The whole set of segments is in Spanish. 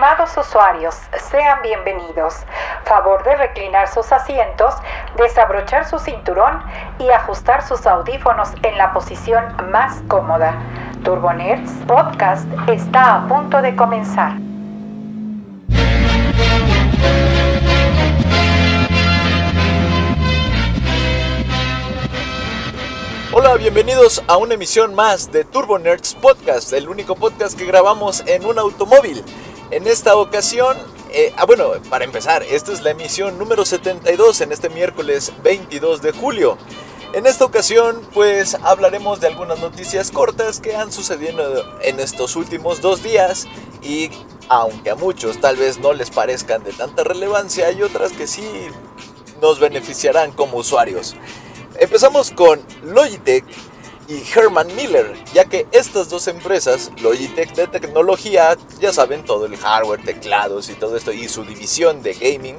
Estimados usuarios, sean bienvenidos. Favor de reclinar sus asientos, desabrochar su cinturón y ajustar sus audífonos en la posición más cómoda. Turbonerds Podcast está a punto de comenzar. Hola, bienvenidos a una emisión más de Turbo Nerds Podcast, el único podcast que grabamos en un automóvil. En esta ocasión, eh, ah bueno, para empezar, esta es la emisión número 72 en este miércoles 22 de julio. En esta ocasión, pues hablaremos de algunas noticias cortas que han sucedido en estos últimos dos días y aunque a muchos tal vez no les parezcan de tanta relevancia, hay otras que sí nos beneficiarán como usuarios. Empezamos con Logitech y Herman Miller, ya que estas dos empresas, Logitech de tecnología, ya saben todo el hardware, teclados y todo esto, y su división de gaming,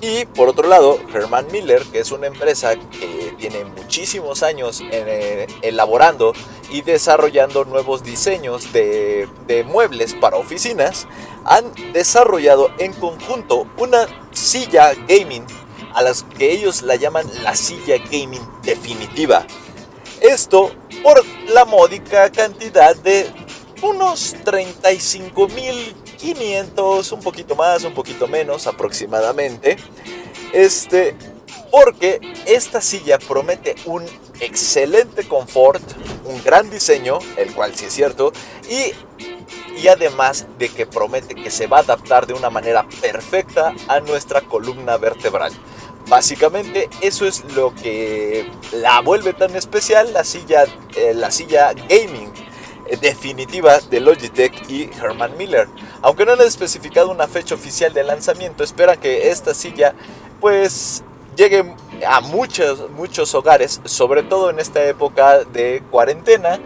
y por otro lado, Herman Miller, que es una empresa que tiene muchísimos años eh, elaborando y desarrollando nuevos diseños de, de muebles para oficinas, han desarrollado en conjunto una silla gaming a las que ellos la llaman la silla gaming definitiva. Esto por la módica cantidad de unos 35.500, un poquito más, un poquito menos aproximadamente. Este, porque esta silla promete un excelente confort, un gran diseño, el cual sí es cierto, y, y además de que promete que se va a adaptar de una manera perfecta a nuestra columna vertebral. Básicamente eso es lo que la vuelve tan especial la silla, eh, la silla gaming eh, definitiva de Logitech y Herman Miller. Aunque no han especificado una fecha oficial de lanzamiento, esperan que esta silla pues llegue a muchos, muchos hogares, sobre todo en esta época de cuarentena,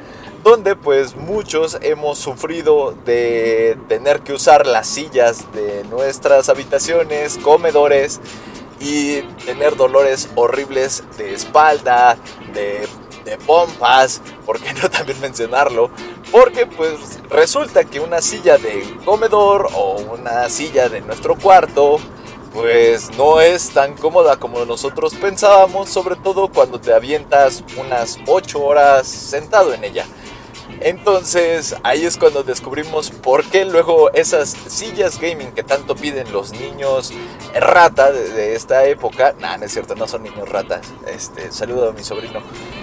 donde pues muchos hemos sufrido de tener que usar las sillas de nuestras habitaciones, comedores, y tener dolores horribles de espalda, de, de pompas, ¿por qué no también mencionarlo? Porque pues resulta que una silla de comedor o una silla de nuestro cuarto pues no es tan cómoda como nosotros pensábamos, sobre todo cuando te avientas unas 8 horas sentado en ella. Entonces ahí es cuando descubrimos por qué luego esas sillas gaming que tanto piden los niños rata de, esta época, nah, no es cierto, no son niños ratas, este, saludo a mi sobrino,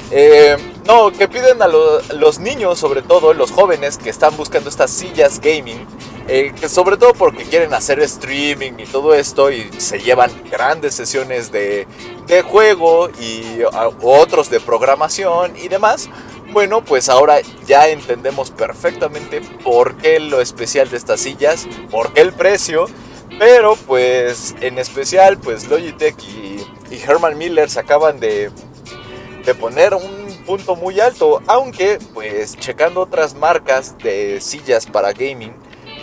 eh, no, que piden a los niños, sobre todo los jóvenes que están buscando estas sillas gaming, eh, que sobre todo porque quieren hacer streaming y todo esto y se llevan grandes sesiones de, de juego y otros de programación y demás bueno, pues ahora ya entendemos perfectamente por qué lo especial de estas sillas, por qué el precio, pero pues en especial pues Logitech y, Herman Miller se acaban de, de poner un punto muy alto, aunque pues checando otras marcas de sillas para gaming,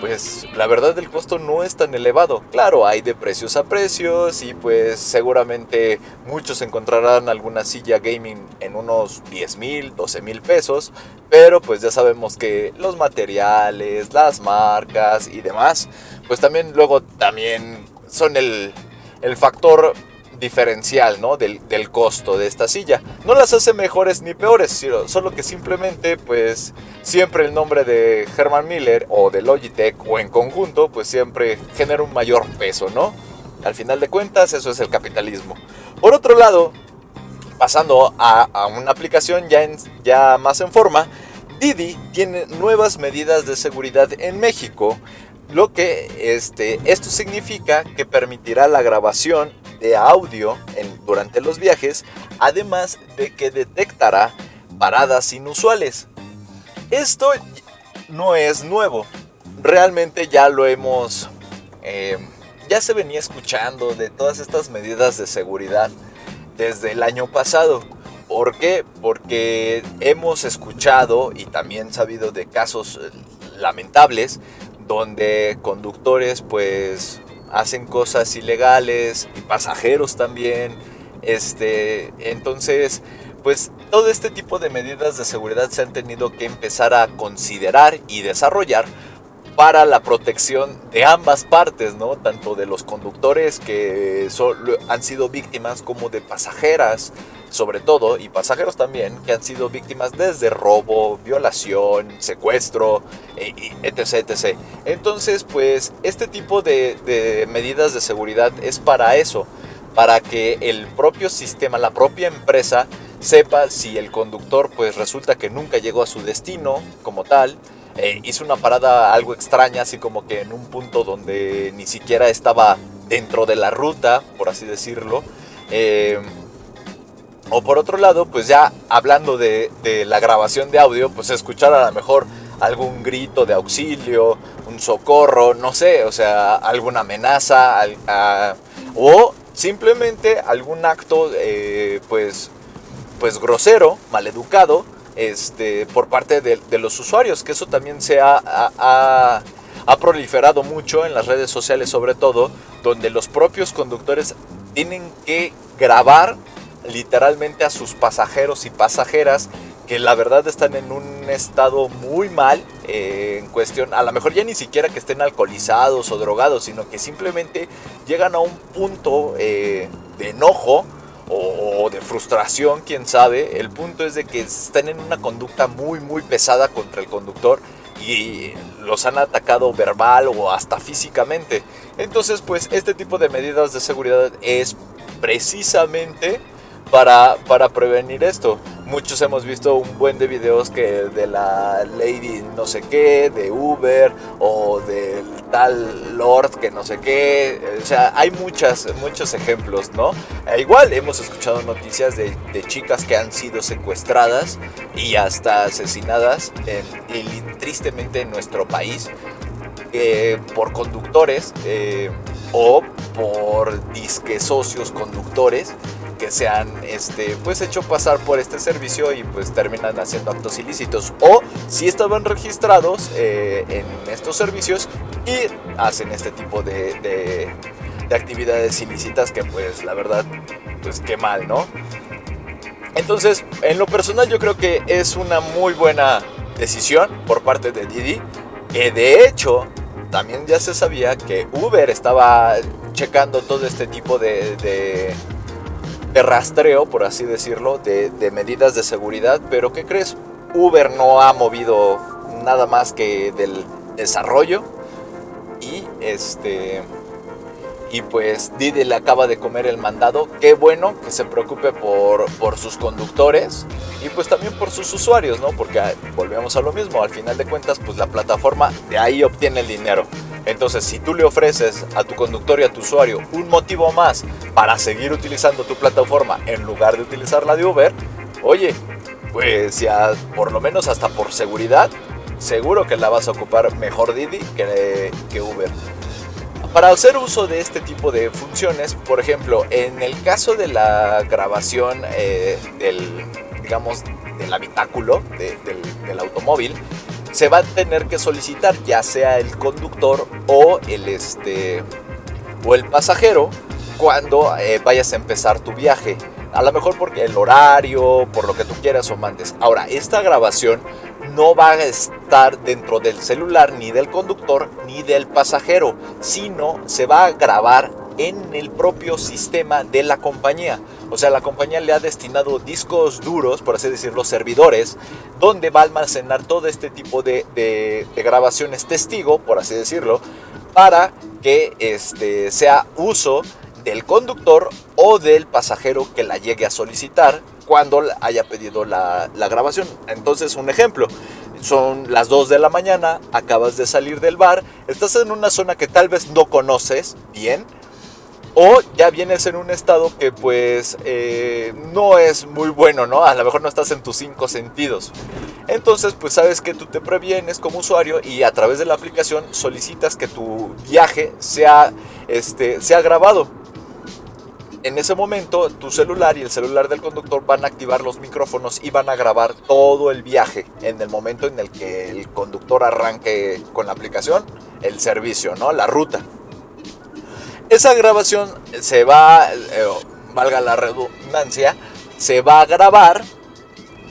pues la verdad el costo no es tan elevado. Claro, hay de precios a precios y pues seguramente muchos encontrarán alguna silla gaming en unos 10 mil, 12 mil pesos, pero pues ya sabemos que los materiales, las marcas y demás, pues también luego también son el, el factor diferencial ¿no? del, del, costo de esta silla. No las hace mejores ni peores, solo que simplemente pues siempre el nombre de Herman Miller o de Logitech o en conjunto pues siempre genera un mayor peso, ¿no? Al final de cuentas eso es el capitalismo. Por otro lado, pasando a, una aplicación ya, ya más en forma, Didi tiene nuevas medidas de seguridad en México lo que este, esto significa que permitirá la grabación de audio en, durante los viajes, además de que detectará paradas inusuales. Esto no es nuevo, realmente ya lo hemos, eh, ya se venía escuchando de todas estas medidas de seguridad desde el año pasado. ¿Por qué? Porque hemos escuchado y también sabido de casos eh, lamentables donde conductores pues hacen cosas ilegales y pasajeros también. Este, entonces, pues todo este tipo de medidas de seguridad se han tenido que empezar a considerar y desarrollar para la protección de ambas partes, ¿no? Tanto de los conductores que han sido víctimas como de pasajeras, sobre todo, y pasajeros también, que han sido víctimas desde robo, violación, secuestro, etc, etc. Entonces, pues, este tipo de, de medidas de seguridad es para eso, para que el propio sistema, la propia empresa, sepa si el conductor, pues, resulta que nunca llegó a su destino como tal, eh, hizo una parada algo extraña, así como que en un punto donde ni siquiera estaba dentro de la ruta, por así decirlo. Eh, o por otro lado, pues ya hablando de, la grabación de audio, pues escuchar a lo mejor algún grito de auxilio, un socorro, no sé, o sea, alguna amenaza, o simplemente algún acto, eh, pues, pues grosero, maleducado, este, por parte de, los usuarios, que eso también se ha, proliferado mucho en las redes sociales sobre todo, donde los propios conductores tienen que grabar literalmente a sus pasajeros y pasajeras que la verdad están en un estado muy mal eh, en cuestión, a lo mejor ya ni siquiera que estén alcoholizados o drogados, sino que simplemente llegan a un punto eh, de enojo o, de frustración, quién sabe. El punto es de que están en una conducta muy, muy pesada contra el conductor y los han atacado verbal o hasta físicamente. Entonces, pues este tipo de medidas de seguridad es precisamente para, para prevenir esto. Muchos hemos visto un buen de videos que de la lady no sé qué, de Uber o del tal Lord que no sé qué. O sea, hay muchas, muchos ejemplos, ¿no? E igual hemos escuchado noticias de, chicas que han sido secuestradas y hasta asesinadas en, tristemente en nuestro país eh, por conductores eh, o por disque socios conductores que se han este, pues hecho pasar por este servicio y pues terminan haciendo actos ilícitos o si estaban registrados eh, en estos servicios y hacen este tipo de, de, actividades ilícitas que pues la verdad pues qué mal, ¿no? Entonces, en lo personal yo creo que es una muy buena decisión por parte de Didi, que de hecho también ya se sabía que Uber estaba checando todo este tipo de, de rastreo, por así decirlo, de, medidas de seguridad, pero ¿qué crees? Uber no ha movido nada más que del desarrollo y este y pues Didi le acaba de comer el mandado. Qué bueno que se preocupe por, por sus conductores y pues también por sus usuarios, ¿no? Porque ah, volvemos a lo mismo, al final de cuentas pues la plataforma de ahí obtiene el dinero. Entonces, si tú le ofreces a tu conductor y a tu usuario un motivo más para seguir utilizando tu plataforma en lugar de utilizar la de Uber, oye, pues ya por lo menos hasta por seguridad, seguro que la vas a ocupar mejor Didi que, que Uber. Para hacer uso de este tipo de funciones, por ejemplo, en el caso de la grabación eh, del, digamos, del habitáculo del, automóvil, se va a tener que solicitar ya sea el conductor o el, este, o el pasajero cuando eh, vayas a empezar tu viaje. A lo mejor porque el horario, por lo que tú quieras o mandes. Ahora, esta grabación no va a estar dentro del celular ni del conductor ni del pasajero, sino se va a grabar en el propio sistema de la compañía. O sea, la compañía le ha destinado discos duros, por así decirlo, servidores, donde va a almacenar todo este tipo de, grabaciones testigo, por así decirlo, para que este, sea uso del conductor o del pasajero que la llegue a solicitar cuando haya pedido la, grabación. Entonces, un ejemplo, son las 2 de la mañana, acabas de salir del bar, estás en una zona que tal vez no conoces bien, o ya vienes en un estado que pues eh, no es muy bueno, ¿no? A lo mejor no estás en tus cinco sentidos. Entonces pues sabes que tú te previenes como usuario y a través de la aplicación solicitas que tu viaje sea, este, sea grabado en ese momento tu celular y el celular del conductor van a activar los micrófonos y van a grabar todo el viaje en el momento en el que el conductor arranque con la aplicación el servicio, ¿no? La ruta. Esa grabación se va, eh, valga la redundancia, se va a grabar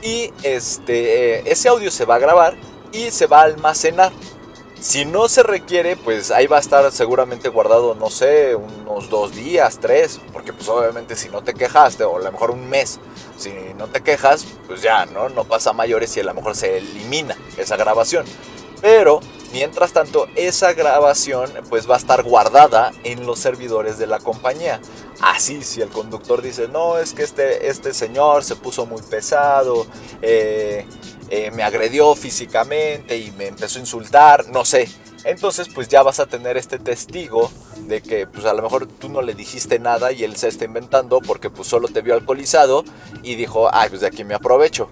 y este, eh, ese audio se va a grabar y se va a almacenar Si no se requiere, pues ahí va a estar seguramente guardado, no sé, unos dos días, tres, porque pues obviamente si no te quejaste, o a lo mejor un mes, si no te quejas, pues ya, ¿no? No pasa mayores y a lo mejor se elimina esa grabación. Pero, mientras tanto, esa grabación pues va a estar guardada en los servidores de la compañía. Así, si el conductor dice, no, es que este, este señor se puso muy pesado, eh, eh, me agredió físicamente y me empezó a insultar, no sé. Entonces pues ya vas a tener este testigo de que pues a lo mejor tú no le dijiste nada y él se está inventando porque pues solo te vio alcoholizado y dijo, ay pues de aquí me aprovecho.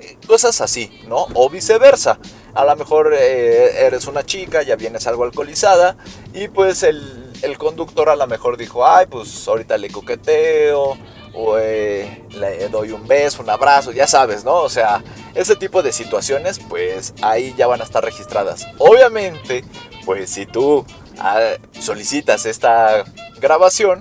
Eh, cosas así, ¿no? O viceversa. A lo mejor eh, eres una chica, ya vienes algo alcoholizada y pues el, el conductor a lo mejor dijo, ay pues ahorita le coqueteo o le doy un beso, un abrazo, ya sabes, ¿no? O sea, ese tipo de situaciones, pues ahí ya van a estar registradas. Obviamente, pues si tú ah, solicitas esta grabación,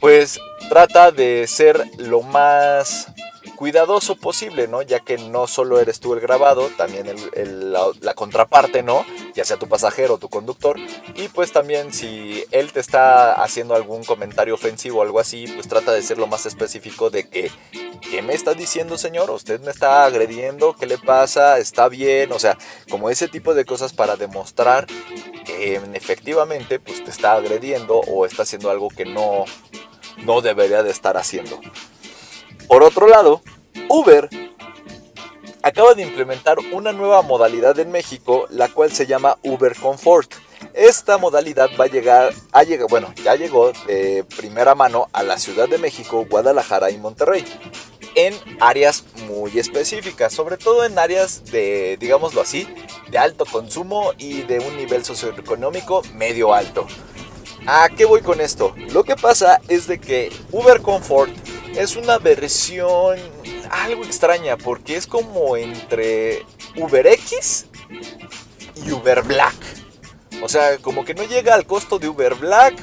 pues trata de ser lo más cuidadoso posible, ¿no? Ya que no solo eres tú el grabado, también la, contraparte, ¿no? Ya sea tu pasajero o tu conductor. Y pues también si él te está haciendo algún comentario ofensivo o algo así, pues trata de ser lo más específico de que, ¿qué me está diciendo señor? ¿Usted me está agrediendo? ¿Qué le pasa? ¿Está bien? O sea, como ese tipo de cosas para demostrar que efectivamente pues te está agrediendo o está haciendo algo que no, no debería de estar haciendo. Por otro lado, Uber acaba de implementar una nueva modalidad en México, la cual se llama Uber Comfort. Esta modalidad va a llegar, bueno, ya llegó de primera mano a la Ciudad de México, Guadalajara y Monterrey, en áreas muy específicas, sobre todo en áreas de, digámoslo así, de alto consumo y de un nivel socioeconómico medio alto. ¿A qué voy con esto? Lo que pasa es de que Uber Comfort es una versión algo extraña porque es como entre Uber X y Uber Black. O sea, como que no llega al costo de Uber Black,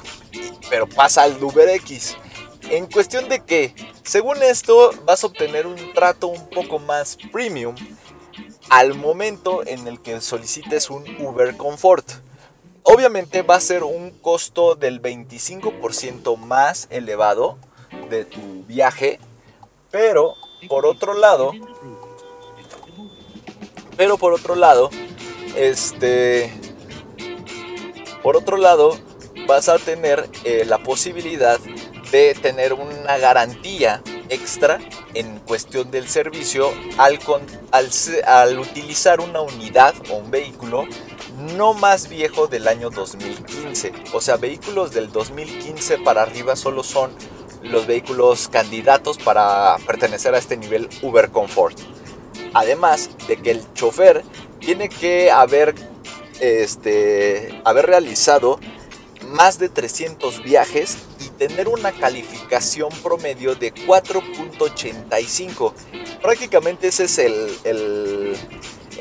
pero pasa al de Uber X. En cuestión de que, según esto, vas a obtener un trato un poco más premium al momento en el que solicites un Uber Comfort. Obviamente va a ser un costo del 25% más elevado de tu viaje, pero por otro lado, pero por otro lado, este, por otro lado, vas a tener eh, la posibilidad de tener una garantía extra en cuestión del servicio al, al, al, utilizar una unidad o un vehículo no más viejo del año 2015. O sea, vehículos del 2015 para arriba solo son los vehículos candidatos para pertenecer a este nivel Uber Comfort. Además de que el chofer tiene que haber, este, haber realizado más de 300 viajes y tener una calificación promedio de 4.85. Prácticamente ese es el, el,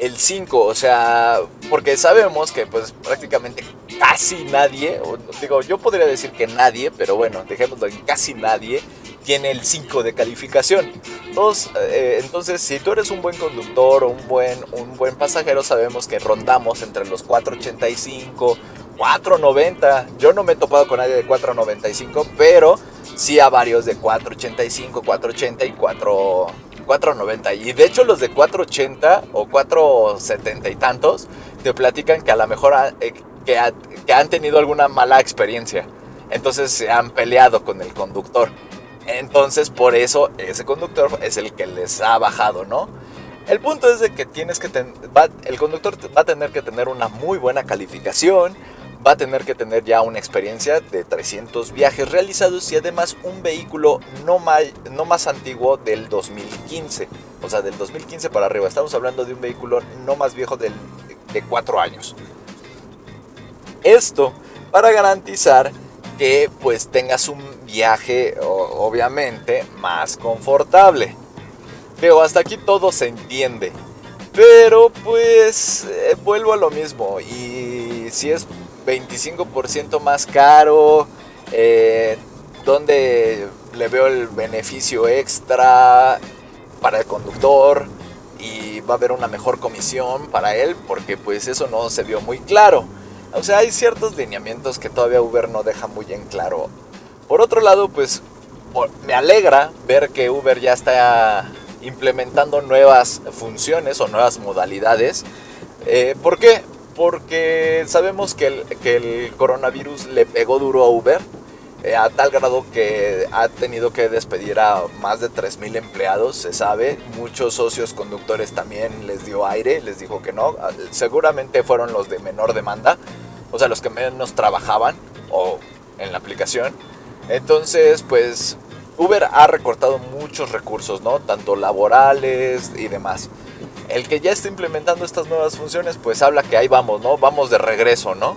el 5, o sea, porque sabemos que pues prácticamente casi nadie, digo, yo podría decir que nadie, pero bueno, dejémoslo en casi nadie, tiene el 5 de calificación. Entonces, eh, entonces, si tú eres un buen conductor o un buen, un buen pasajero, sabemos que rondamos entre los 485, 490. Yo no me he topado con nadie de 495, pero sí a varios de 485, 480 y 4... 490 y de hecho los de 480 o 470 y tantos te platican que a lo mejor que, han tenido alguna mala experiencia. Entonces se han peleado con el conductor. Entonces por eso ese conductor es el que les ha bajado, ¿no? El punto es de que tienes que el conductor va a tener que tener una muy buena calificación, va a tener que tener ya una experiencia de 300 viajes realizados y además un vehículo no, no más antiguo del 2015, o sea, del 2015 para arriba. Estamos hablando de un vehículo no más viejo de 4 años. Esto para garantizar que pues tengas un viaje obviamente más confortable. Pero hasta aquí todo se entiende. Pero pues eh, vuelvo a lo mismo. Y si es 25% más caro, eh, donde le veo el beneficio extra para el conductor, y va a haber una mejor comisión para él porque pues eso no se vio muy claro. O sea, hay ciertos lineamientos que todavía Uber no deja muy en claro. Por otro lado, pues me alegra ver que Uber ya está implementando nuevas funciones o nuevas modalidades. Eh, ¿Por qué? Porque sabemos que el, que el coronavirus le pegó duro a Uber eh, a tal grado que ha tenido que despedir a más de 3.000 empleados, se sabe. Muchos socios conductores también les dio aire, les dijo que no. Ah, seguramente fueron los de menor demanda, o sea, los que menos trabajaban o en la aplicación. Entonces, pues Uber ha recortado muchos recursos, ¿no? Tanto laborales y demás. El que ya está implementando estas nuevas funciones, pues habla que ahí vamos, ¿no? Vamos de regreso, ¿no?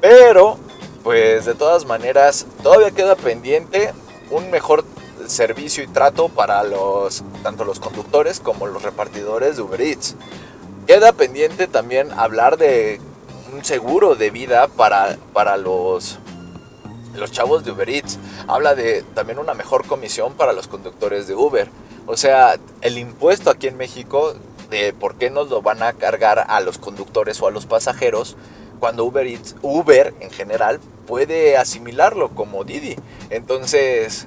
Pero pues de todas maneras todavía queda pendiente un mejor servicio y trato para los tanto los conductores como los repartidores de Uber Eats. Queda pendiente también hablar de un seguro de vida para, para los, los chavos de Uber Eats. Habla de también una mejor comisión para los conductores de Uber. O sea, el impuesto aquí en México de por qué nos lo van a cargar a los conductores o a los pasajeros cuando Uber Eats, Uber en general, puede asimilarlo como Didi. Entonces,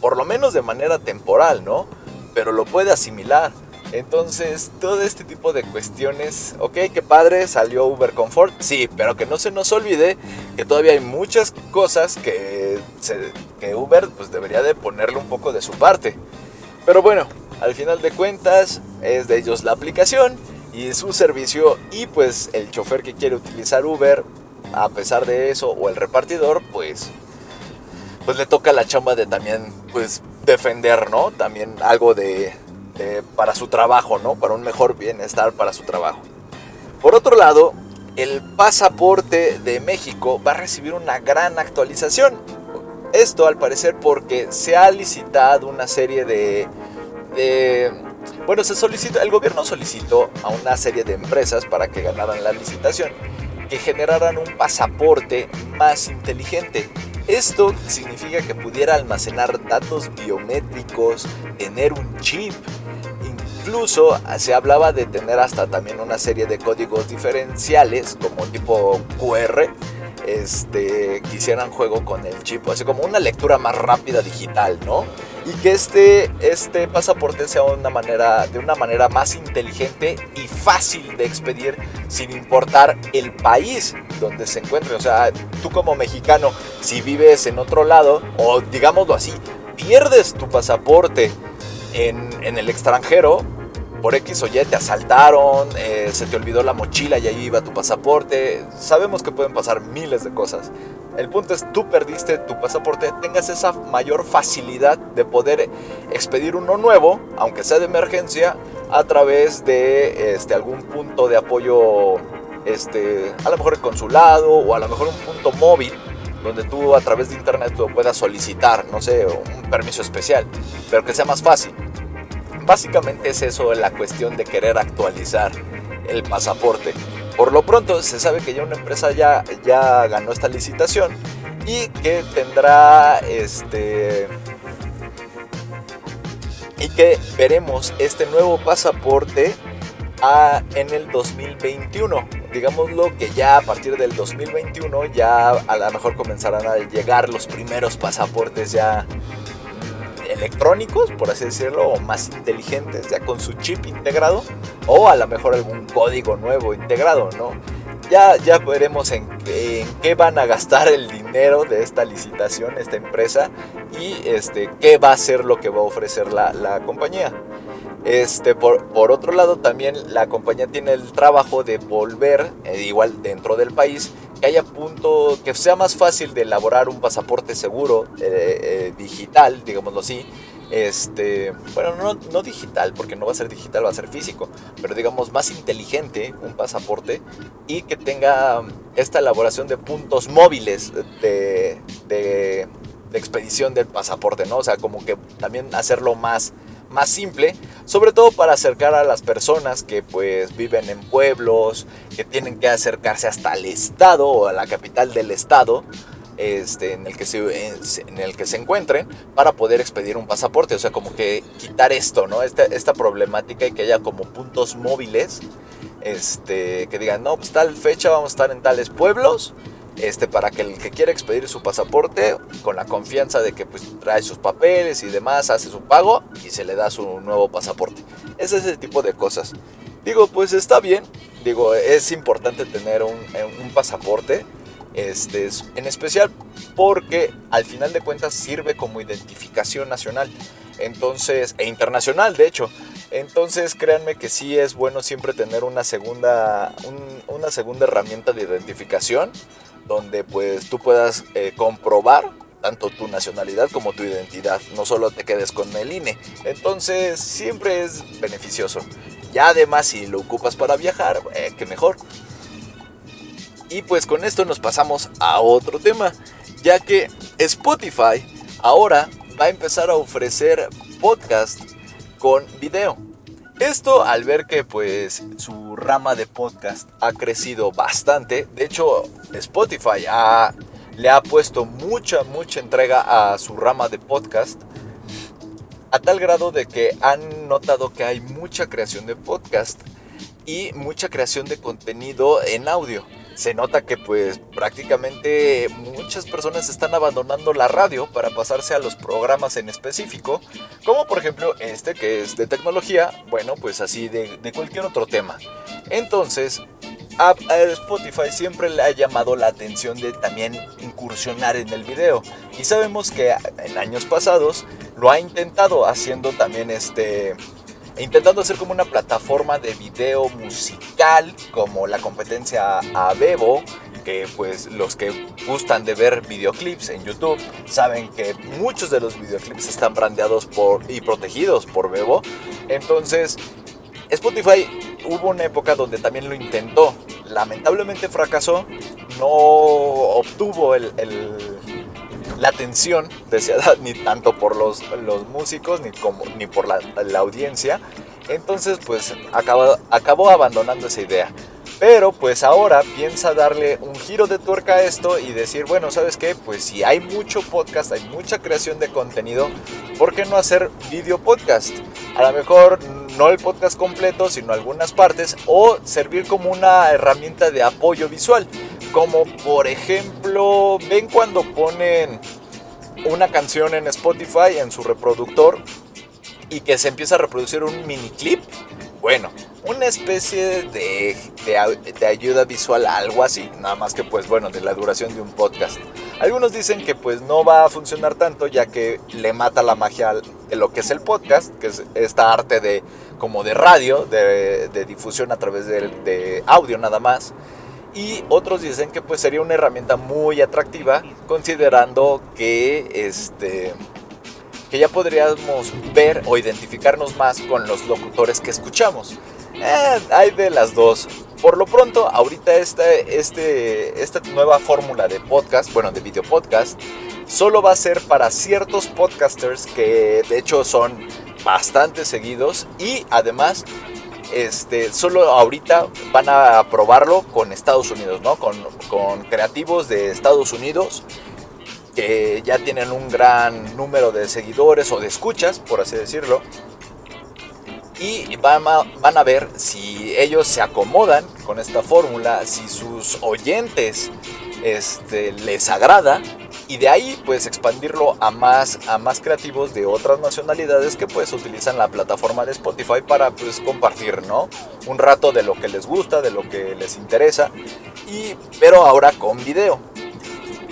por lo menos de manera temporal, ¿no? Pero lo puede asimilar. Entonces, todo este tipo de cuestiones, ok, qué padre, salió Uber Comfort, sí, pero que no se nos olvide que todavía hay muchas cosas que, que Uber pues debería de ponerle un poco de su parte. Pero bueno, al final de cuentas es de ellos la aplicación y su servicio y pues el chofer que quiere utilizar Uber a pesar de eso o el repartidor pues pues le toca la chamba de también pues defender no también algo de, para su trabajo no para un mejor bienestar para su trabajo. Por otro lado el pasaporte de México va a recibir una gran actualización. Esto al parecer porque se ha licitado una serie de, de bueno, se solicitó, el gobierno solicitó a una serie de empresas para que ganaran la licitación que generaran un pasaporte más inteligente. Esto significa que pudiera almacenar datos biométricos, tener un chip. Incluso se hablaba de tener hasta también una serie de códigos diferenciales como tipo QR este, que hicieran juego con el chip, así como una lectura más rápida digital, ¿no? Y que este, este pasaporte sea una manera, de una manera más inteligente y fácil de expedir sin importar el país donde se encuentre. O sea, tú como mexicano, si vives en otro lado, o digámoslo así, pierdes tu pasaporte en, en el extranjero, por X o Y te asaltaron, eh, se te olvidó la mochila y ahí iba tu pasaporte. Sabemos que pueden pasar miles de cosas. El punto es, tú perdiste tu pasaporte, tengas esa mayor facilidad de poder expedir uno nuevo, aunque sea de emergencia, a través de este, algún punto de apoyo, este, a lo mejor el consulado o a lo mejor un punto móvil donde tú a través de internet lo puedas solicitar, no sé, un permiso especial, pero que sea más fácil. Básicamente es eso la cuestión de querer actualizar el pasaporte. Por lo pronto se sabe que ya una empresa ya, ya ganó esta licitación y que tendrá este y que veremos este nuevo pasaporte a, en el 2021. Digámoslo que ya a partir del 2021 ya a lo mejor comenzarán a llegar los primeros pasaportes ya electrónicos, por así decirlo, o más inteligentes, ya con su chip integrado, o a lo mejor algún código nuevo integrado, ¿no? Ya, ya veremos en, qué van a gastar el dinero de esta licitación, esta empresa, y este, qué va a ser lo que va a ofrecer la, la compañía. Este, por, por, otro lado, también la compañía tiene el trabajo de volver, eh, igual dentro del país, que haya punto, que sea más fácil de elaborar un pasaporte seguro eh, eh, digital, digámoslo así. Este, bueno, no, no, digital, porque no va a ser digital, va a ser físico, pero digamos más inteligente un pasaporte y que tenga esta elaboración de puntos móviles de, de, de expedición del pasaporte, ¿no? O sea, como que también hacerlo más más simple, sobre todo para acercar a las personas que pues viven en pueblos, que tienen que acercarse hasta el estado o a la capital del estado este, en, el que se, en el que se encuentren para poder expedir un pasaporte. O sea, como que quitar esto, ¿no? Esta, esta problemática y que haya como puntos móviles este, que digan, no, pues tal fecha vamos a estar en tales pueblos. Este, para que el que quiera expedir su pasaporte, con la confianza de que pues, trae sus papeles y demás, hace su pago y se le da su nuevo pasaporte. Ese es el tipo de cosas. Digo, pues está bien. Digo, es importante tener un, un pasaporte este, en especial porque al final de cuentas sirve como identificación nacional. Entonces, e internacional, de hecho. Entonces, créanme que sí es bueno siempre tener una segunda, una segunda herramienta de identificación donde pues tú puedas eh, comprobar tanto tu nacionalidad como tu identidad. No solo te quedes con el INE. Entonces, siempre es beneficioso. Ya además, si lo ocupas para viajar, eh, que mejor. Y pues con esto nos pasamos a otro tema, ya que Spotify ahora va a empezar a ofrecer podcast con video. Esto al ver que pues su rama de podcast ha crecido bastante. De hecho, Spotify le ha puesto mucha, mucha entrega a su rama de podcast. A tal grado de que han notado que hay mucha creación de podcast y mucha creación de contenido en audio se nota que pues prácticamente muchas personas están abandonando la radio para pasarse a los programas en específico, como por ejemplo este que es de tecnología, bueno pues así de, cualquier otro tema. Entonces, a, Spotify siempre le ha llamado la atención de también incursionar en el video. Y sabemos que en años pasados lo ha intentado haciendo también este intentando hacer como una plataforma de video musical como la competencia a Bebo que pues los que gustan de ver videoclips en YouTube saben que muchos de los videoclips están brandeados por y protegidos por Bebo. Entonces, Spotify hubo una época donde también lo intentó. Lamentablemente fracasó, no obtuvo el la atención deseada ni tanto por los, los músicos ni, como, ni por la, audiencia. Entonces pues acabó, acabó abandonando esa idea. Pero pues ahora piensa darle un giro de tuerca a esto y decir, bueno, ¿sabes qué? Pues si hay mucho podcast, hay mucha creación de contenido, ¿por qué no hacer video podcast? A lo mejor no el podcast completo, sino algunas partes, o servir como una herramienta de apoyo visual. Como por ejemplo, ven cuando ponen una canción en Spotify, en su reproductor, y que se empieza a reproducir un mini clip. Bueno, una especie de, de, ayuda visual, algo así, nada más que pues bueno, de la duración de un podcast. Algunos dicen que pues no va a funcionar tanto ya que le mata la magia de lo que es el podcast, que es esta arte de como de radio, de, de difusión a través de, de audio nada más y otros dicen que pues sería una herramienta muy atractiva considerando que este que ya podríamos ver o identificarnos más con los locutores que escuchamos. Eh, hay de las dos. Por lo pronto, ahorita esta, este, esta nueva fórmula de podcast, bueno, de video podcast, solo va a ser para ciertos podcasters que de hecho son bastante seguidos y además este, solo ahorita van a probarlo con Estados Unidos, ¿no? Con, creativos de Estados Unidos que ya tienen un gran número de seguidores o de escuchas, por así decirlo. Y van a, van a ver si ellos se acomodan con esta fórmula, si sus oyentes este, les agrada y de ahí pues expandirlo a más, a más creativos de otras nacionalidades que pues utilizan la plataforma de Spotify para pues compartir, ¿no? Un rato de lo que les gusta, de lo que les interesa, y, pero ahora con video.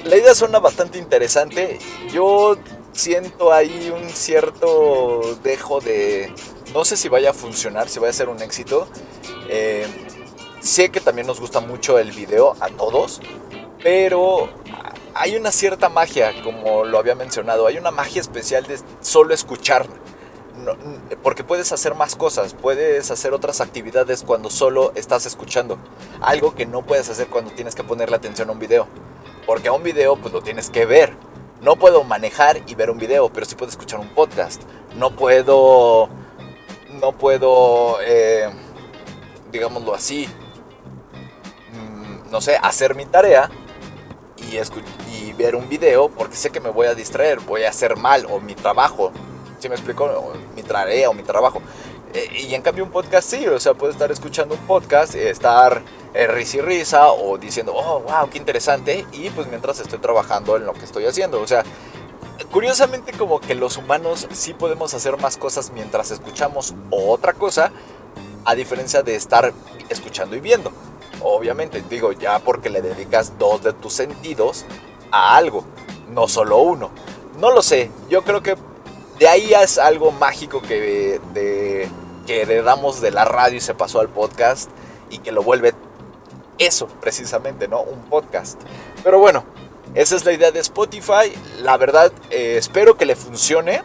La idea suena bastante interesante, yo siento ahí un cierto dejo de... No sé si vaya a funcionar, si vaya a ser un éxito. Eh, sé que también nos gusta mucho el video a todos, pero hay una cierta magia, como lo había mencionado, hay una magia especial de solo escuchar, porque puedes hacer más cosas, puedes hacer otras actividades cuando solo estás escuchando, algo que no puedes hacer cuando tienes que ponerle atención a un video, porque a un video pues lo tienes que ver. No puedo manejar y ver un video, pero sí puedo escuchar un podcast. No puedo, no puedo, eh, digámoslo así, mm, no sé, hacer mi tarea y, ver un video porque sé que me voy a distraer, voy a hacer mal o mi trabajo. ¿Sí me explico? mi tarea o mi trabajo. Eh, y en cambio un podcast sí, o sea, puedo estar escuchando un podcast, estar eh, risa y risa o diciendo, oh, wow, qué interesante, y pues mientras estoy trabajando en lo que estoy haciendo, o sea, curiosamente como que los humanos sí podemos hacer más cosas mientras escuchamos otra cosa, a diferencia de estar escuchando y viendo. Obviamente, digo, ya porque le dedicas dos de tus sentidos a algo, no solo uno. No lo sé, yo creo que de ahí es algo mágico que, de, que heredamos de la radio y se pasó al podcast y que lo vuelve eso precisamente, ¿no? Un podcast. Pero bueno, esa es la idea de Spotify. La verdad, eh, espero que le funcione.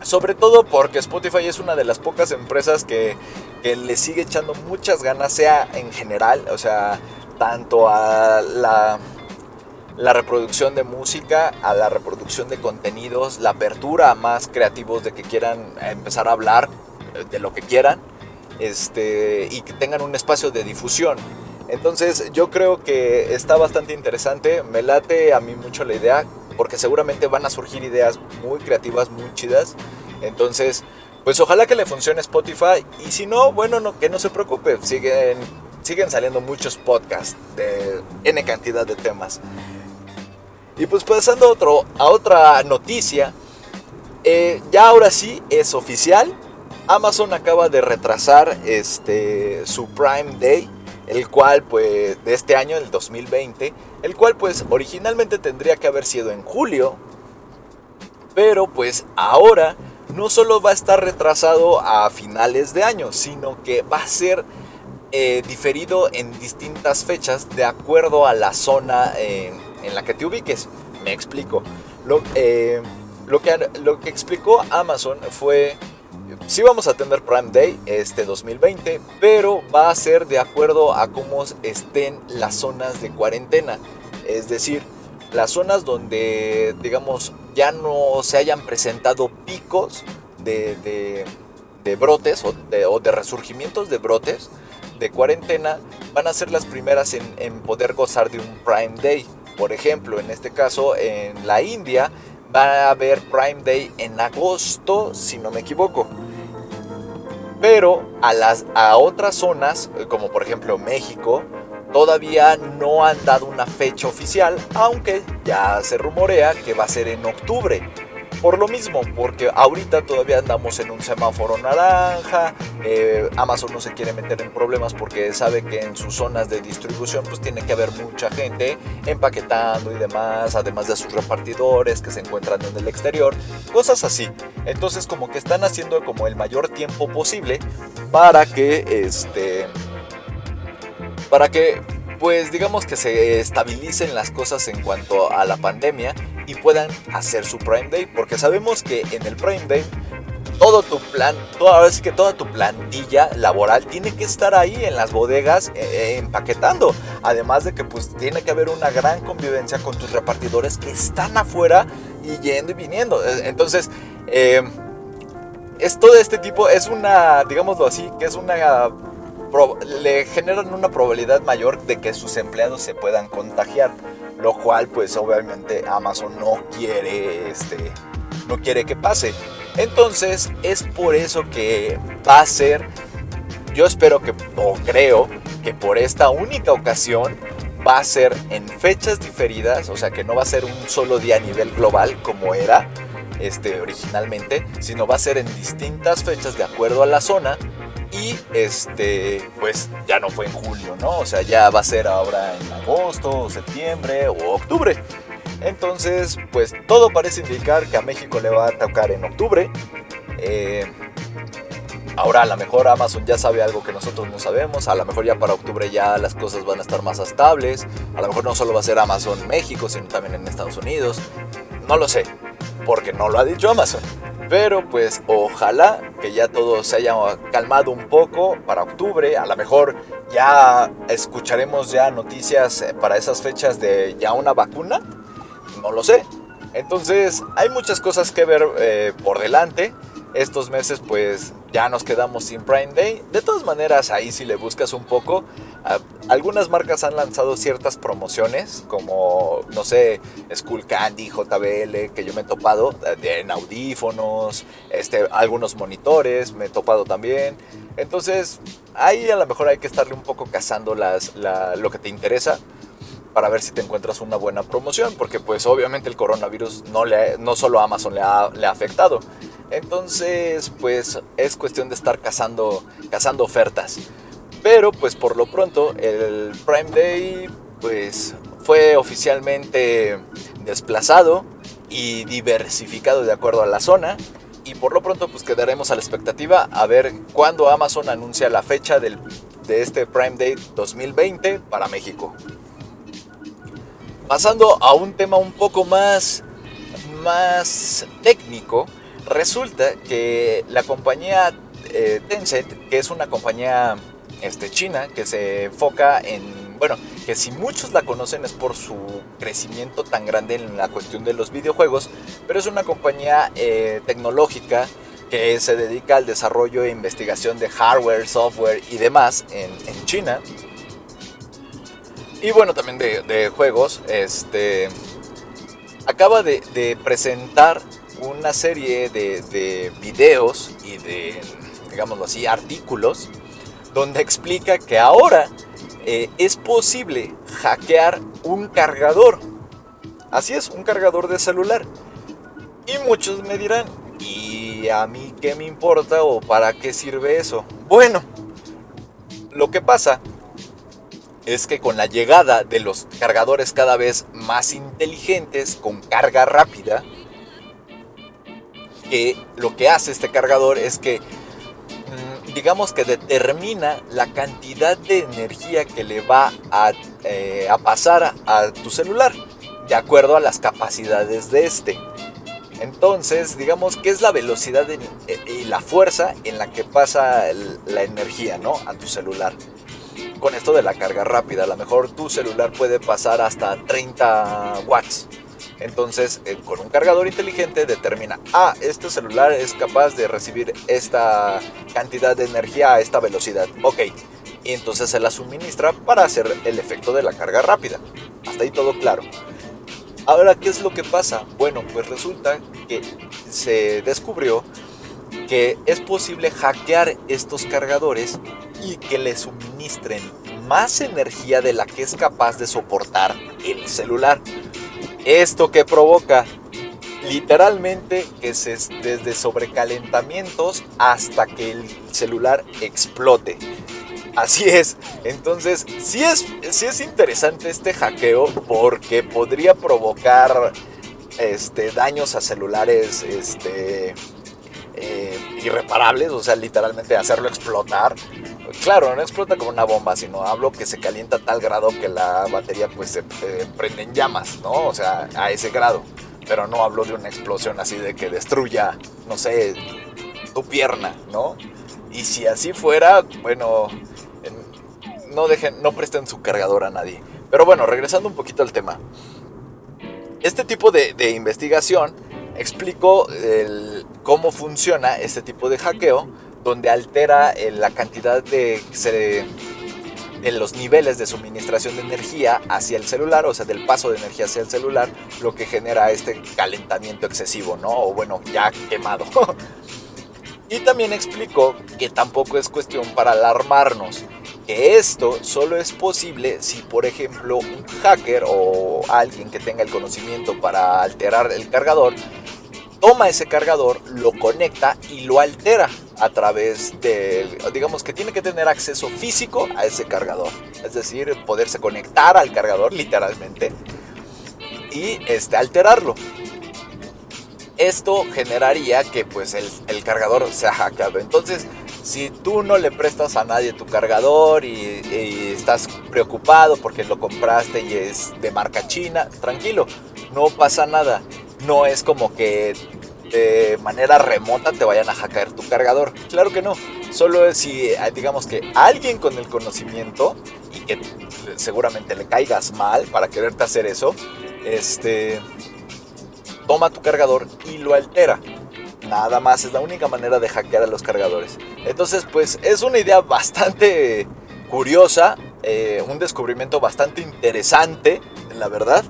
Sobre todo porque Spotify es una de las pocas empresas que, que le sigue echando muchas ganas, sea en general, o sea, tanto a la la reproducción de música, a la reproducción de contenidos, la apertura a más creativos de que quieran empezar a hablar eh, de lo que quieran este, y que tengan un espacio de difusión. Entonces yo creo que está bastante interesante, me late a mí mucho la idea porque seguramente van a surgir ideas muy creativas, muy chidas. Entonces, pues ojalá que le funcione Spotify y si no, bueno, no, que no se preocupe, siguen, siguen saliendo muchos podcasts de N cantidad de temas. Y pues pasando a, otro, a otra noticia, eh, ya ahora sí es oficial. Amazon acaba de retrasar este, su Prime Day, el cual pues de este año, el 2020, el cual pues originalmente tendría que haber sido en julio, pero pues ahora no solo va a estar retrasado a finales de año, sino que va a ser eh, diferido en distintas fechas de acuerdo a la zona en en la que te ubiques. Me explico. Lo, eh, lo, que, lo que explicó Amazon fue, sí vamos a tener Prime Day este 2020, pero va a ser de acuerdo a cómo estén las zonas de cuarentena. Es decir, las zonas donde, digamos, ya no se hayan presentado picos de, brotes o de, resurgimientos de brotes de cuarentena, van a ser las primeras en poder gozar de un Prime Day. Por ejemplo, en este caso en la India va a haber Prime Day en agosto, si no me equivoco. Pero a, las, a otras zonas, como por ejemplo México, todavía no han dado una fecha oficial, aunque ya se rumorea que va a ser en octubre. Por lo mismo, porque ahorita todavía andamos en un semáforo naranja, eh, Amazon no se quiere meter en problemas porque sabe que en sus zonas de distribución pues tiene que haber mucha gente empaquetando y demás, además de sus repartidores que se encuentran en el exterior, cosas así. Entonces como que están haciendo como el mayor tiempo posible para que este para que pues digamos que se estabilicen las cosas en cuanto a la pandemia y puedan hacer su Prime Day, porque sabemos que en el Prime Day todo tu plan, toda que toda tu plantilla laboral tiene que estar ahí en las bodegas eh, eh, empaquetando. Además de que pues tiene que haber una gran convivencia con tus repartidores que están afuera y yendo y viniendo. Eh, entonces, es todo este tipo, es una, digámoslo así, que es una le generan una probabilidad mayor de que sus empleados se puedan contagiar, lo cual pues obviamente Amazon no quiere este no quiere que pase. Entonces es por eso que va a ser yo espero que o creo que por esta única ocasión va a ser en fechas diferidas, o sea que no va a ser un solo día a nivel global como era este originalmente, sino va a ser en distintas fechas de acuerdo a la zona y este, pues ya no fue en julio, ¿no? O sea, ya va a ser ahora en agosto, septiembre o octubre. Entonces, pues todo parece indicar que a México le va a tocar en octubre. Eh, ahora a lo mejor Amazon ya sabe algo que nosotros no sabemos. A lo mejor ya para octubre ya las cosas van a estar más estables. A lo mejor no solo va a ser Amazon México, sino también en Estados Unidos. No lo sé, porque no lo ha dicho Amazon. Pero pues ojalá que ya todo se haya calmado un poco para octubre. A lo mejor ya escucharemos ya noticias eh, para esas fechas de ya una vacuna. No lo sé. Entonces hay muchas cosas que ver eh, por delante. Estos meses pues ya nos quedamos sin Prime Day. De todas maneras, ahí si le buscas un poco, algunas marcas han lanzado ciertas promociones, como, no sé, School Candy, JBL, que yo me he topado, en audífonos, este, algunos monitores, me he topado también. Entonces, ahí a lo mejor hay que estarle un poco cazando las, lo que te interesa para ver si te encuentras una buena promoción, porque pues obviamente el coronavirus no, le, no solo a Amazon le ha, le ha afectado. Entonces, pues es cuestión de estar cazando, cazando ofertas. Pero pues por lo pronto el Prime Day pues fue oficialmente desplazado y diversificado de acuerdo a la zona. Y por lo pronto pues quedaremos a la expectativa a ver cuándo Amazon anuncia la fecha del, de este Prime Day 2020 para México. Pasando a un tema un poco más, más técnico, resulta que la compañía eh, Tencent, que es una compañía este, china que se enfoca en, bueno, que si muchos la conocen es por su crecimiento tan grande en la cuestión de los videojuegos, pero es una compañía eh, tecnológica que se dedica al desarrollo e investigación de hardware, software y demás en, en China. Y bueno, también de, juegos. Este, acaba de, presentar una serie de, de videos y de, digámoslo así, artículos donde explica que ahora eh, es posible hackear un cargador. Así es, un cargador de celular. Y muchos me dirán, ¿y a mí qué me importa o para qué sirve eso? Bueno, lo que pasa es que con la llegada de los cargadores cada vez más inteligentes, con carga rápida, que lo que hace este cargador es que digamos que determina la cantidad de energía que le va a, eh, pasar a, tu celular, de acuerdo a las capacidades de este. Entonces, digamos que es la velocidad y la fuerza en la que pasa la energía, ¿no? A tu celular. Con esto de la carga rápida, a lo mejor tu celular puede pasar hasta 30 watts entonces, eh, con un cargador inteligente determina, ah, este celular es capaz de recibir esta cantidad de energía a esta velocidad. Ok, y entonces se la suministra para hacer el efecto de la carga rápida. Hasta ahí todo claro. Ahora, ¿qué es lo que pasa? Bueno, pues resulta que se descubrió que es posible hackear estos cargadores y que le suministren más energía de la que es capaz de soportar el celular. ¿Esto que provoca? Literalmente que se, desde sobrecalentamientos hasta que el celular explote. Así es. Entonces, sí es, sí es interesante este hackeo porque podría provocar este, daños a celulares este, eh, irreparables, o sea, literalmente hacerlo explotar. Claro, no explota como una bomba, sino hablo que se calienta a tal grado que la batería pues se eh, prende en llamas, ¿no? O sea, a ese grado. Pero no hablo de una explosión así de que destruya, no sé, tu pierna, ¿no? Y si así fuera, bueno, no dejen, no presten su cargador a nadie. Pero bueno, regresando un poquito al tema. Este tipo de, de investigación explicó el, cómo funciona este tipo de hackeo donde altera eh, la cantidad de, los niveles de suministración de energía hacia el celular, o sea, del paso de energía hacia el celular, lo que genera este calentamiento excesivo, ¿no? O bueno, ya quemado. y también explicó que tampoco es cuestión para alarmarnos, que esto solo es posible si, por ejemplo, un hacker o alguien que tenga el conocimiento para alterar el cargador toma ese cargador, lo conecta y lo altera a través de, digamos que tiene que tener acceso físico a ese cargador, es decir, poderse conectar al cargador literalmente y este, alterarlo. Esto generaría que pues el, cargador sea hackeado. Entonces, si tú no le prestas a nadie tu cargador y, estás preocupado porque lo compraste y es de marca china, tranquilo, no pasa nada no es como que de manera remota te vayan a hackear tu cargador. Claro que no. Solo si, eh, digamos que alguien con el conocimiento y que seguramente le caigas mal para quererte hacer eso, este, toma tu cargador y lo altera. Nada más, es la única manera de hackear a los cargadores. Entonces, pues es una idea bastante curiosa, eh, un descubrimiento bastante interesante, la verdad.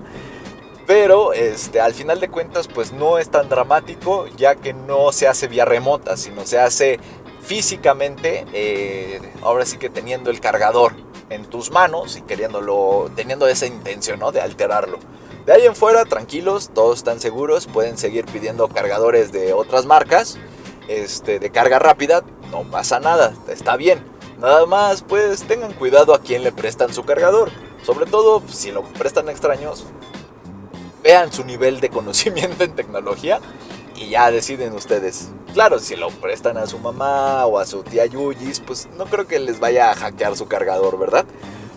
Pero este, al final de cuentas, pues no es tan dramático, ya que no se hace vía remota, sino se hace físicamente, eh, ahora sí que teniendo el cargador en tus manos y queriéndolo, teniendo esa intención ¿no? de alterarlo. De ahí en fuera, tranquilos, todos están seguros, pueden seguir pidiendo cargadores de otras marcas, este, de carga rápida, no pasa nada, está bien. Nada más, pues tengan cuidado a quién le prestan su cargador. Sobre todo si lo prestan extraños, vean su nivel de conocimiento en tecnología y ya deciden ustedes. Claro, si lo prestan a su mamá o a su tía Yuyis, pues no creo que les vaya a hackear su cargador, ¿verdad?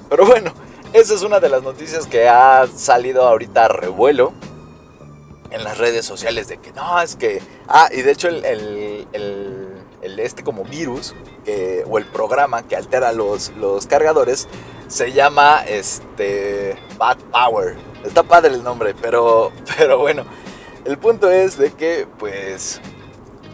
Pero bueno, esa es una de las noticias que ha salido ahorita a revuelo en las redes sociales de que no, es que... Ah, y de hecho el, este como virus o el programa que altera los, los cargadores se llama este Bad Power. Está padre el nombre, pero, pero bueno. El punto es de que, pues,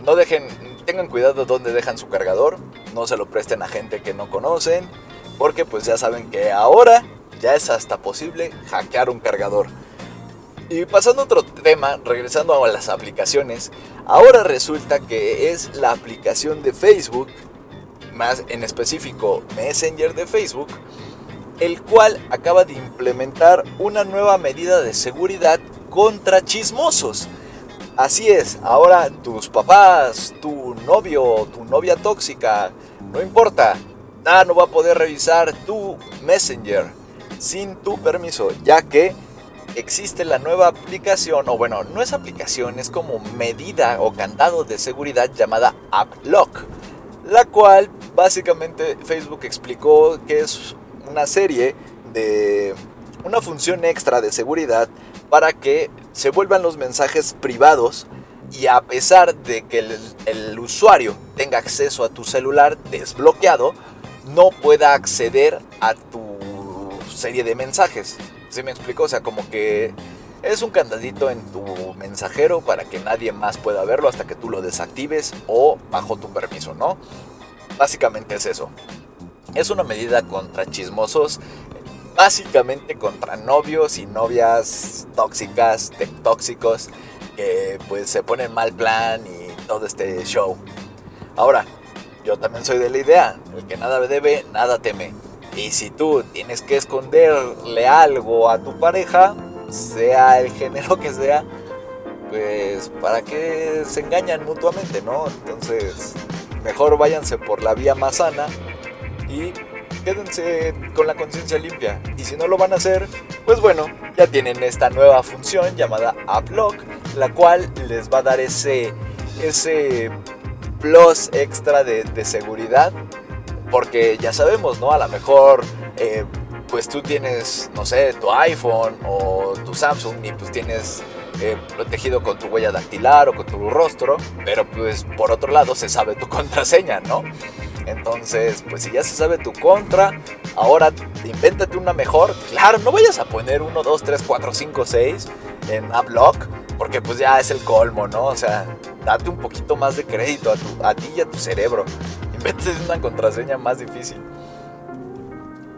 no dejen, tengan cuidado donde dejan su cargador, no se lo presten a gente que no conocen, porque pues ya saben que ahora ya es hasta posible hackear un cargador. Y pasando a otro tema, regresando a las aplicaciones, ahora resulta que es la aplicación de Facebook, más en específico Messenger de Facebook, el cual acaba de implementar una nueva medida de seguridad contra chismosos. Así es, ahora tus papás, tu novio, tu novia tóxica, no importa, nada no va a poder revisar tu Messenger sin tu permiso, ya que existe la nueva aplicación, o bueno, no es aplicación, es como medida o candado de seguridad llamada AppLock, la cual básicamente Facebook explicó que es una serie de una función extra de seguridad para que se vuelvan los mensajes privados y a pesar de que el, usuario tenga acceso a tu celular desbloqueado, no pueda acceder a tu serie de mensajes. ¿Sí me explico? O sea, como que es un candadito en tu mensajero para que nadie más pueda verlo hasta que tú lo desactives o bajo tu permiso, ¿no? Básicamente es eso. Es una medida contra chismosos básicamente contra novios y novias tóxicas, tóxicos, que pues se ponen mal plan y todo este show. Ahora, yo también soy de la idea, el que nada debe, nada teme. Y si tú tienes que esconderle algo a tu pareja, sea el género que sea, pues para que se engañan mutuamente, ¿no? Entonces, mejor váyanse por la vía más sana y quédense con la conciencia limpia. Y si no lo van a hacer, pues bueno, ya tienen esta nueva función llamada AppLock, la cual les va a dar ese, ese plus extra de, seguridad. Porque ya sabemos, ¿no? A lo mejor, eh, pues tú tienes, no sé, tu iPhone o tu Samsung y pues tienes eh, protegido con tu huella dactilar o con tu rostro, pero pues por otro lado se sabe tu contraseña, ¿no? Entonces, pues si ya se sabe tu contra, ahora invéntate una mejor. Claro, no vayas a poner 1, 2, 3, 4, 5, 6 en AppLock, porque pues ya es el colmo, ¿no? O sea, date un poquito más de crédito a, a ti y a tu cerebro. Invéntate una contraseña más difícil.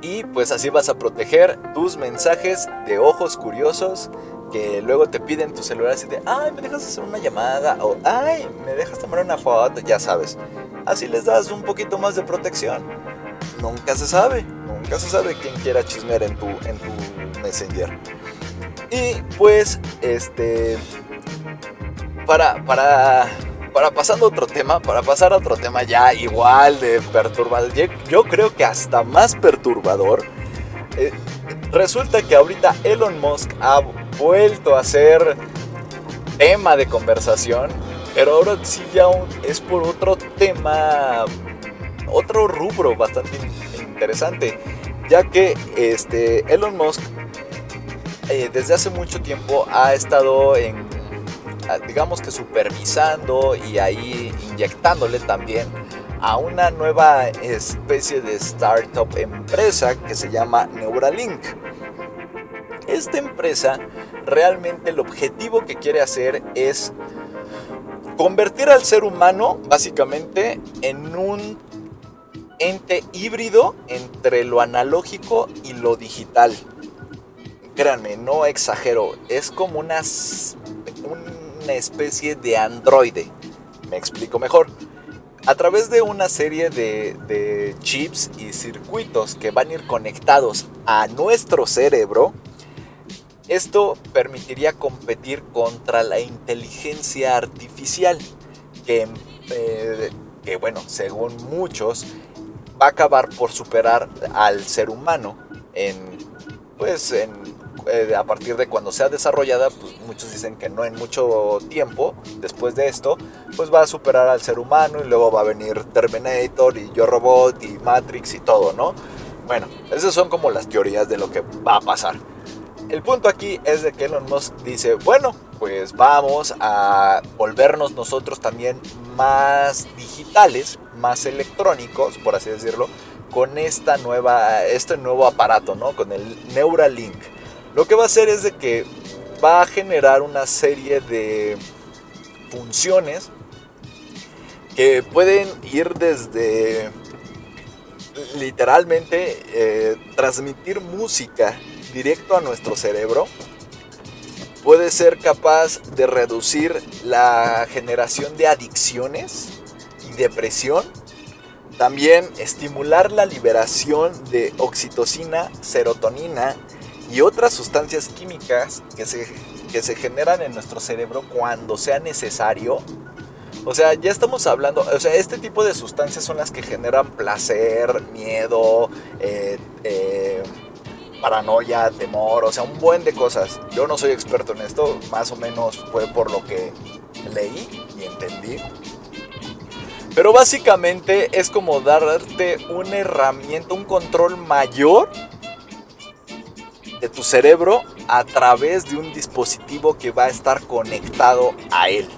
Y pues así vas a proteger tus mensajes de ojos curiosos que luego te piden tu celular así de, ay, me dejas hacer una llamada o, ay, me dejas tomar una foto, ya sabes. Así les das un poquito más de protección. Nunca se sabe, nunca se sabe quién quiera chismear en tu, en tu Messenger. Y pues, este, para, para, para pasando a otro tema, para pasar a otro tema ya igual de perturbador, yo creo que hasta más perturbador, eh, resulta que ahorita Elon Musk ha vuelto a ser tema de conversación pero ahora sí ya es por otro tema, otro rubro bastante interesante, ya que este Elon Musk eh, desde hace mucho tiempo ha estado en, digamos que supervisando y ahí inyectándole también a una nueva especie de startup empresa que se llama Neuralink. Esta empresa realmente el objetivo que quiere hacer es convertir al ser humano básicamente en un ente híbrido entre lo analógico y lo digital. Créanme, no exagero, es como una, una especie de androide. Me explico mejor. A través de una serie de, de chips y circuitos que van a ir conectados a nuestro cerebro, esto permitiría competir contra la inteligencia artificial, que, eh, que, bueno, según muchos, va a acabar por superar al ser humano en, pues, eh, a partir de cuando sea desarrollada, pues muchos dicen que no en mucho tiempo, después de esto, pues va a superar al ser humano y luego va a venir Terminator y Yo Robot y Matrix y todo, ¿no? Bueno, esas son como las teorías de lo que va a pasar. El punto aquí es de que Elon Musk dice, bueno, pues vamos a volvernos nosotros también más digitales, más electrónicos, por así decirlo, con esta nueva, este nuevo aparato, ¿no? Con el Neuralink. Lo que va a hacer es de que va a generar una serie de funciones que pueden ir desde literalmente eh, transmitir música directo a nuestro cerebro, puede ser capaz de reducir la generación de adicciones y depresión, también estimular la liberación de oxitocina, serotonina y otras sustancias químicas que se, que se generan en nuestro cerebro cuando sea necesario. O sea, ya estamos hablando, o sea, este tipo de sustancias son las que generan placer, miedo, eh, eh, paranoia, temor, o sea, un buen de cosas. Yo no soy experto en esto, más o menos fue por lo que leí y entendí. Pero básicamente es como darte una herramienta, un control mayor de tu cerebro a través de un dispositivo que va a estar conectado a él.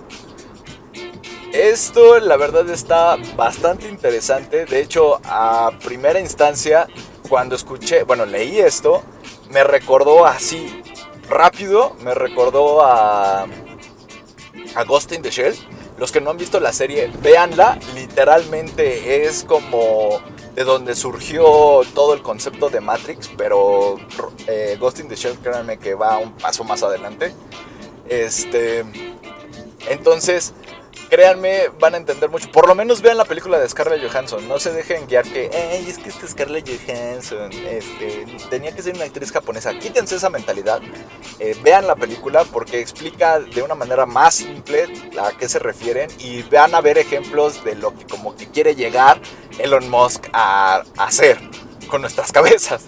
Esto la verdad está bastante interesante. De hecho, a primera instancia cuando escuché, bueno, leí esto, me recordó así, rápido, me recordó a, a Ghost in the Shell. Los que no han visto la serie, véanla, literalmente es como de donde surgió todo el concepto de Matrix, pero eh, Ghost in the Shell, créanme que va un paso más adelante. Este, entonces, créanme, van a entender mucho. Por lo menos vean la película de Scarlett Johansson. No se dejen guiar que, hey, es que este Scarlett Johansson este, tenía que ser una actriz japonesa. Quítense esa mentalidad. Eh, vean la película porque explica de una manera más simple a qué se refieren y vean a ver ejemplos de lo que como que quiere llegar Elon Musk a hacer con nuestras cabezas.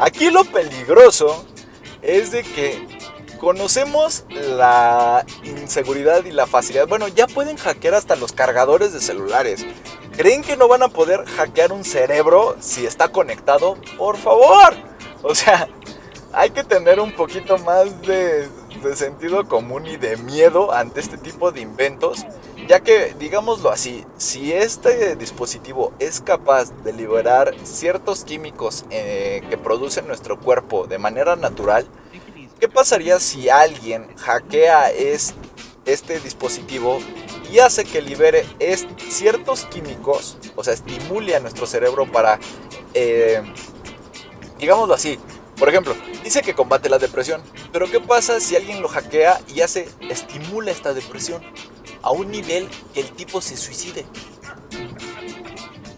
Aquí lo peligroso es de que conocemos la inseguridad y la facilidad. Bueno, ya pueden hackear hasta los cargadores de celulares. ¿Creen que no van a poder hackear un cerebro si está conectado? Por favor. O sea, hay que tener un poquito más de, sentido común y de miedo ante este tipo de inventos, ya que, digámoslo así, si este dispositivo es capaz de liberar ciertos químicos eh, que produce nuestro cuerpo de manera natural, ¿Qué pasaría si alguien hackea este dispositivo y hace que libere ciertos químicos, o sea, estimule a nuestro cerebro para, eh, digámoslo así, por ejemplo, dice que combate la depresión, pero ¿qué pasa si alguien lo hackea y hace, estimula esta depresión a un nivel que el tipo se suicide?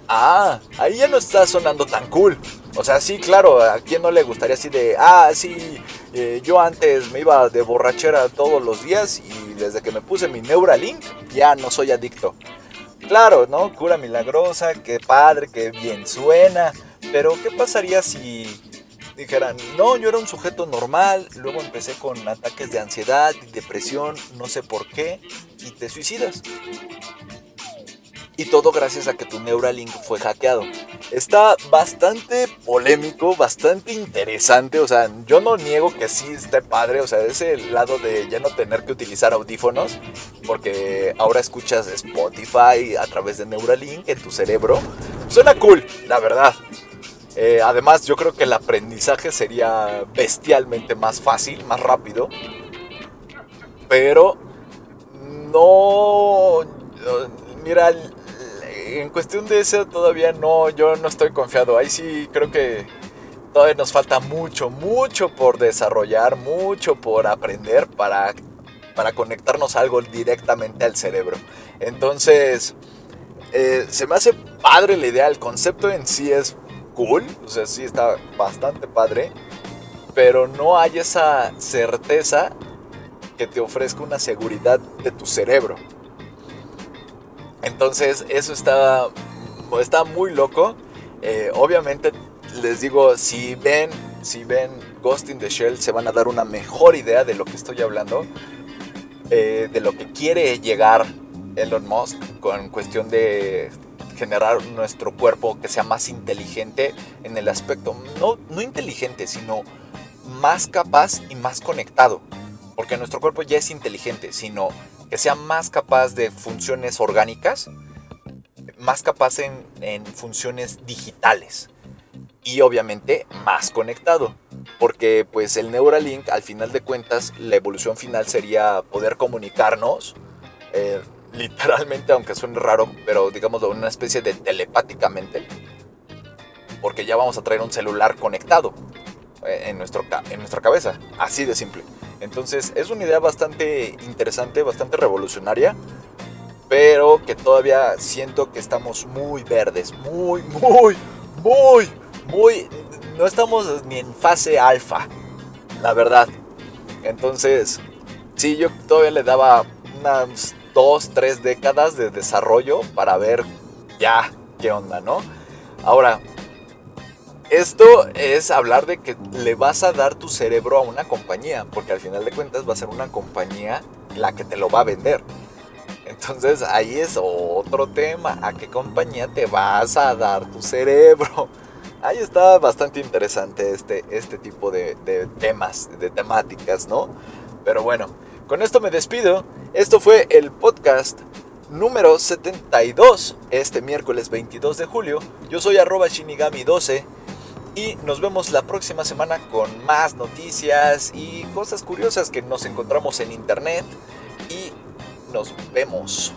Ah, ahí ya no está sonando tan cool. O sea, sí, claro, a quien no le gustaría así de, ah, sí, eh, yo antes me iba de borrachera todos los días y desde que me puse mi Neuralink ya no soy adicto. Claro, ¿no? Cura milagrosa, qué padre, qué bien suena. Pero ¿qué pasaría si dijeran, no, yo era un sujeto normal, luego empecé con ataques de ansiedad y depresión, no sé por qué, y te suicidas? Y todo gracias a que tu Neuralink fue hackeado. Está bastante polémico, bastante interesante. O sea, yo no niego que sí esté padre. O sea, ese lado de ya no tener que utilizar audífonos. Porque ahora escuchas Spotify a través de Neuralink en tu cerebro. Suena cool, la verdad. Eh, además, yo creo que el aprendizaje sería bestialmente más fácil, más rápido. Pero no, mira, en cuestión de eso todavía no, yo no estoy confiado. Ahí sí creo que todavía nos falta mucho, mucho por desarrollar, mucho por aprender para, para conectarnos algo directamente al cerebro. Entonces, eh, se me hace padre la idea, el concepto en sí es cool, o sea, sí está bastante padre, pero no hay esa certeza que te ofrezca una seguridad de tu cerebro. Entonces, eso está, está muy loco. Eh, obviamente, les digo, si ven, si ven Ghost in the Shell, se van a dar una mejor idea de lo que estoy hablando, eh, de lo que quiere llegar Elon Musk con cuestión de generar nuestro cuerpo que sea más inteligente en el aspecto, no, no inteligente, sino más capaz y más conectado. Porque nuestro cuerpo ya es inteligente, sino que sea más capaz de funciones orgánicas, más capaz en, funciones digitales y obviamente más conectado. Porque pues el Neuralink al final de cuentas la evolución final sería poder comunicarnos eh, literalmente, aunque suene raro, pero digamos una especie de telepáticamente. Porque ya vamos a traer un celular conectado en, nuestro, en nuestra cabeza. Así de simple. Entonces es una idea bastante interesante, bastante revolucionaria. Pero que todavía siento que estamos muy verdes. Muy, muy, muy, muy... No estamos ni en fase alfa. La verdad. Entonces, sí, yo todavía le daba unas dos, tres décadas de desarrollo para ver ya qué onda, ¿no? Ahora, esto es hablar de que le vas a dar tu cerebro a una compañía, porque al final de cuentas va a ser una compañía la que te lo va a vender. Entonces ahí es otro tema, ¿a qué compañía te vas a dar tu cerebro? Ahí está bastante interesante este, este tipo de, temas, de temáticas, ¿no? Pero bueno, con esto me despido. Esto fue el podcast número 72, este miércoles 22 de julio. Yo soy arroba shinigami12 y nos vemos la próxima semana con más noticias y cosas curiosas que nos encontramos en internet. Y nos vemos.